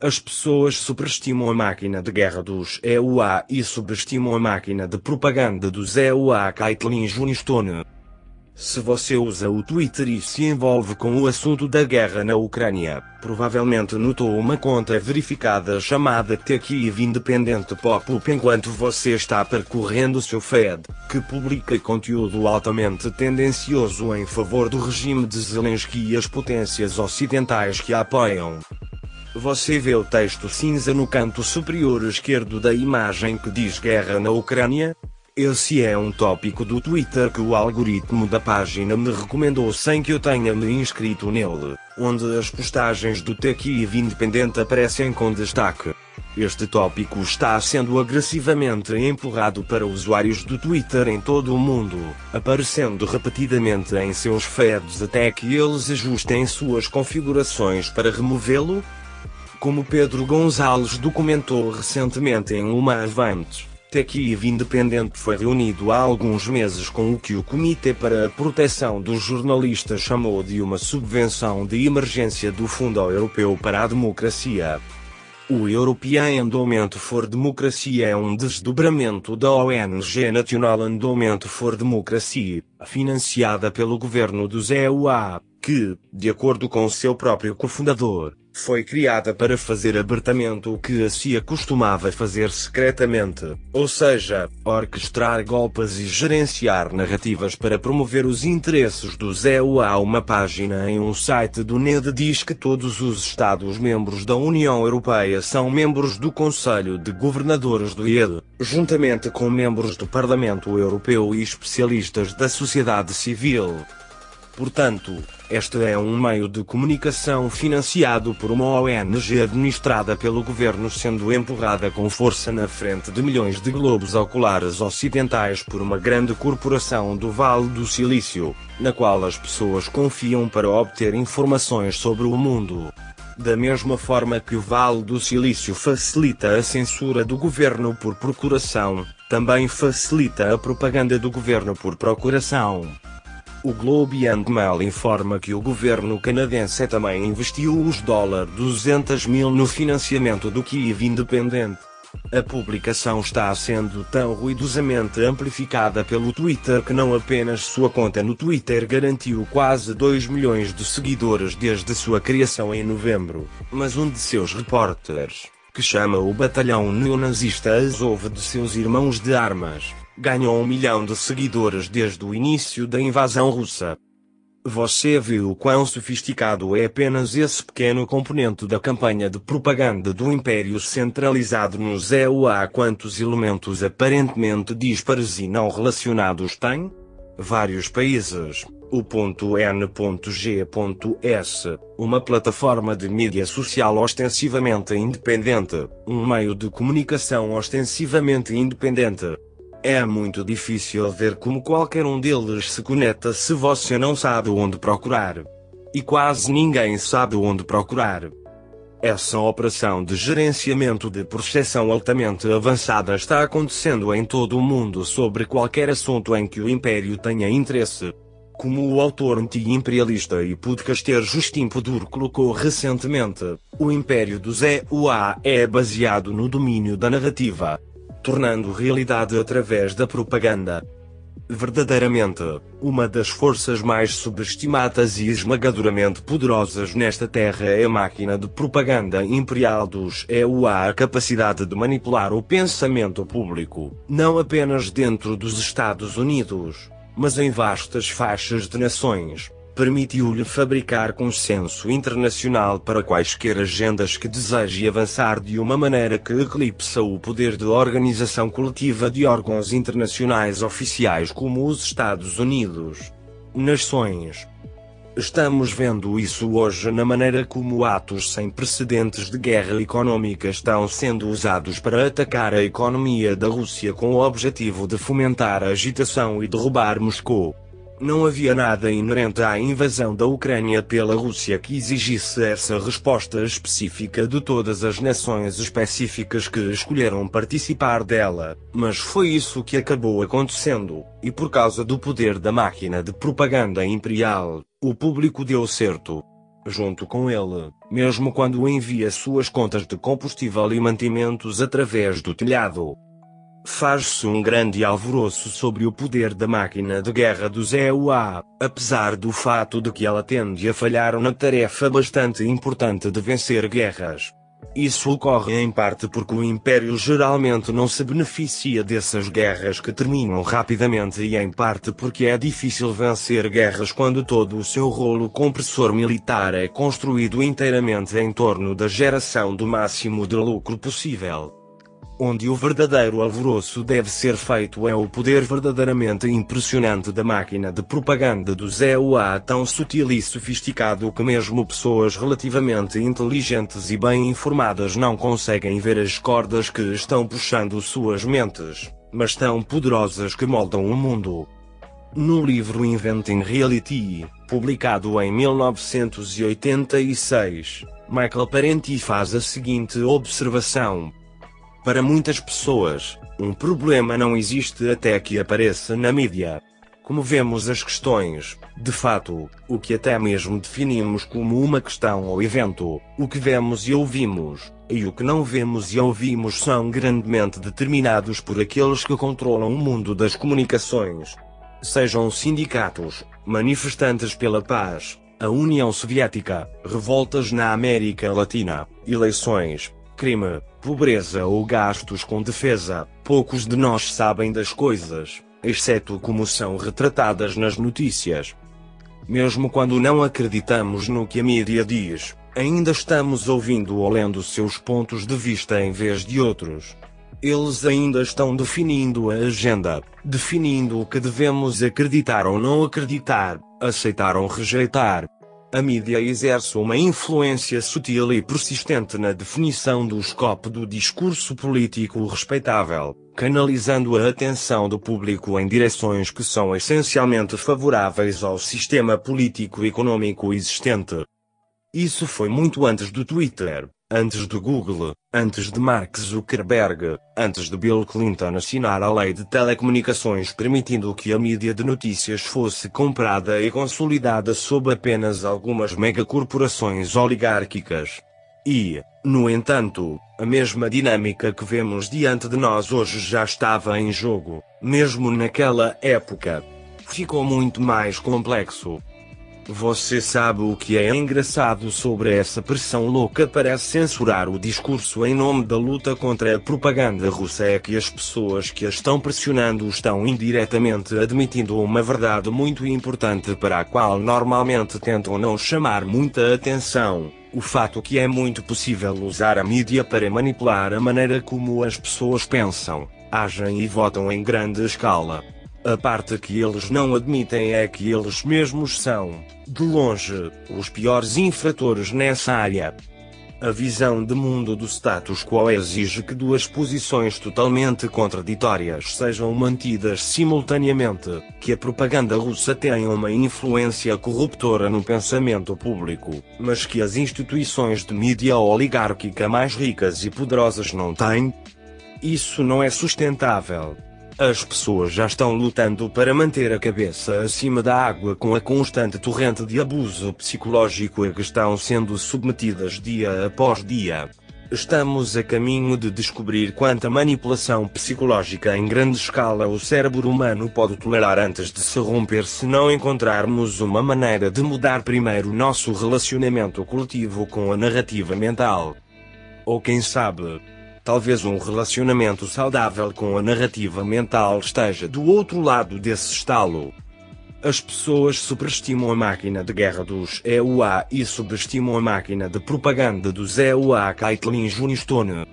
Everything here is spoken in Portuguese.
As pessoas superestimam a máquina de guerra dos EUA e subestimam a máquina de propaganda dos EUA Caitlyn Junistone. Se você usa o Twitter e se envolve com o assunto da guerra na Ucrânia, provavelmente notou uma conta verificada chamada TechEve Independente Pop-up enquanto você está percorrendo seu feed, que publica conteúdo altamente tendencioso em favor do regime de Zelensky e as potências ocidentais que a apoiam. Você vê o texto cinza no canto superior esquerdo da imagem que diz guerra na Ucrânia? Esse é um tópico do Twitter que o algoritmo da página me recomendou sem que eu tenha me inscrito nele, onde as postagens do TechEve Independente aparecem com destaque. Este tópico está sendo agressivamente empurrado para usuários do Twitter em todo o mundo, aparecendo repetidamente em seus feeds até que eles ajustem suas configurações para removê-lo. Como Pedro Gonzalez documentou recentemente em uma Avante. TechEve Independente foi reunido há alguns meses com o que o Comitê para a Proteção dos Jornalistas chamou de uma subvenção de emergência do Fundo Europeu para a Democracia. O European Endowment for Democracy é um desdobramento da ONG National Endowment for Democracy, financiada pelo governo dos EUA, que, de acordo com seu próprio cofundador, foi criada para fazer abertamente o que a CIA costumava fazer secretamente, ou seja, orquestrar golpes e gerenciar narrativas para promover os interesses dos EUA. Uma página em um site do NED diz que todos os Estados-membros da União Europeia são membros do Conselho de Governadores do IED, juntamente com membros do Parlamento Europeu e especialistas da sociedade civil. Portanto, este é um meio de comunicação financiado por uma ONG administrada pelo governo sendo empurrada com força na frente de milhões de globos oculares ocidentais por uma grande corporação do Vale do Silício, na qual as pessoas confiam para obter informações sobre o mundo. Da mesma forma que o Vale do Silício facilita a censura do governo por procuração, também facilita a propaganda do governo por procuração. O Globe and Mail informa que o governo canadense também investiu os dólares 200 mil no financiamento do Kiev Independente. A publicação está sendo tão ruidosamente amplificada pelo Twitter que não apenas sua conta no Twitter garantiu quase 2 milhões de seguidores desde sua criação em novembro, mas um de seus repórteres, que chama o batalhão neonazista Azov de seus irmãos de armas, ganhou um milhão de seguidores desde o início da invasão russa. Você viu quão sofisticado é apenas esse pequeno componente da campanha de propaganda do Império centralizado nos EUA quantos elementos aparentemente dispares e não relacionados tem? Vários países. O N.G.S, uma plataforma de mídia social ostensivamente independente, um meio de comunicação ostensivamente independente, é muito difícil ver como qualquer um deles se conecta se você não sabe onde procurar. E quase ninguém sabe onde procurar. Essa operação de gerenciamento de processão altamente avançada está acontecendo em todo o mundo sobre qualquer assunto em que o Império tenha interesse. Como o autor anti-imperialista e podcaster Justin Pudur colocou recentemente, o Império dos EUA é baseado no domínio da narrativa, tornando realidade através da propaganda. Verdadeiramente, uma das forças mais subestimadas e esmagadoramente poderosas nesta terra é a máquina de propaganda imperial dos EUA a capacidade de manipular o pensamento público, não apenas dentro dos Estados Unidos, mas em vastas faixas de nações permitiu-lhe fabricar consenso internacional para quaisquer agendas que deseje avançar de uma maneira que eclipsa o poder de organização coletiva de órgãos internacionais oficiais como os Estados Unidos. Nações. Estamos vendo isso hoje na maneira como atos sem precedentes de guerra econômica estão sendo usados para atacar a economia da Rússia com o objetivo de fomentar a agitação e derrubar Moscou. Não havia nada inerente à invasão da Ucrânia pela Rússia que exigisse essa resposta específica de todas as nações específicas que escolheram participar dela, mas foi isso que acabou acontecendo, e por causa do poder da máquina de propaganda imperial, o público deu certo. junto com ele, mesmo quando envia suas contas de combustível e mantimentos através do telhado. Faz-se um grande alvoroço sobre o poder da máquina de guerra do ZEUA, apesar do fato de que ela tende a falhar na tarefa bastante importante de vencer guerras. Isso ocorre em parte porque o Império geralmente não se beneficia dessas guerras que terminam rapidamente e em parte porque é difícil vencer guerras quando todo o seu rolo compressor militar é construído inteiramente em torno da geração do máximo de lucro possível. Onde o verdadeiro alvoroço deve ser feito é o poder verdadeiramente impressionante da máquina de propaganda do ZEUA tão sutil e sofisticado que mesmo pessoas relativamente inteligentes e bem informadas não conseguem ver as cordas que estão puxando suas mentes, mas tão poderosas que moldam o mundo. No livro Inventing Reality, publicado em 1986, Michael Parenti faz a seguinte observação. Para muitas pessoas, um problema não existe até que apareça na mídia. Como vemos as questões, de fato, o que até mesmo definimos como uma questão ou evento, o que vemos e ouvimos, e o que não vemos e ouvimos são grandemente determinados por aqueles que controlam o mundo das comunicações. Sejam sindicatos, manifestantes pela paz, a União Soviética, revoltas na América Latina, eleições, crime, pobreza ou gastos com defesa, poucos de nós sabem das coisas, exceto como são retratadas nas notícias. Mesmo quando não acreditamos no que a mídia diz, ainda estamos ouvindo ou lendo seus pontos de vista em vez de outros. Eles ainda estão definindo a agenda, definindo o que devemos acreditar ou não acreditar, aceitar ou rejeitar, a mídia exerce uma influência sutil e persistente na definição do escopo do discurso político respeitável, canalizando a atenção do público em direções que são essencialmente favoráveis ao sistema político-econômico existente. Isso foi muito antes do Twitter, antes do Google, antes de Mark Zuckerberg, antes de Bill Clinton assinar a lei de telecomunicações permitindo que a mídia de notícias fosse comprada e consolidada sob apenas algumas megacorporações oligárquicas. E, no entanto, a mesma dinâmica que vemos diante de nós hoje já estava em jogo, mesmo naquela época. Ficou muito mais complexo, você sabe o que é engraçado sobre essa pressão louca para censurar o discurso em nome da luta contra a propaganda russa é que as pessoas que a estão pressionando estão indiretamente admitindo uma verdade muito importante para a qual normalmente tentam não chamar muita atenção. O fato que é muito possível usar a mídia para manipular a maneira como as pessoas pensam, agem e votam em grande escala. A parte que eles não admitem é que eles mesmos são, de longe, os piores infratores nessa área. A visão de mundo do status quo exige que duas posições totalmente contraditórias sejam mantidas simultaneamente, que a propaganda russa tenha uma influência corruptora no pensamento público, mas que as instituições de mídia oligárquica mais ricas e poderosas não têm. Isso não é sustentável. As pessoas já estão lutando para manter a cabeça acima da água com a constante torrente de abuso psicológico a que estão sendo submetidas dia após dia. Estamos a caminho de descobrir quanta manipulação psicológica em grande escala o cérebro humano pode tolerar antes de se romper se não encontrarmos uma maneira de mudar primeiro nosso relacionamento coletivo com a narrativa mental. Ou quem sabe, Talvez um relacionamento saudável com a narrativa mental esteja do outro lado desse estalo. As pessoas superestimam a máquina de guerra dos EUA e subestimam a máquina de propaganda dos EUA Caitlin Junistone.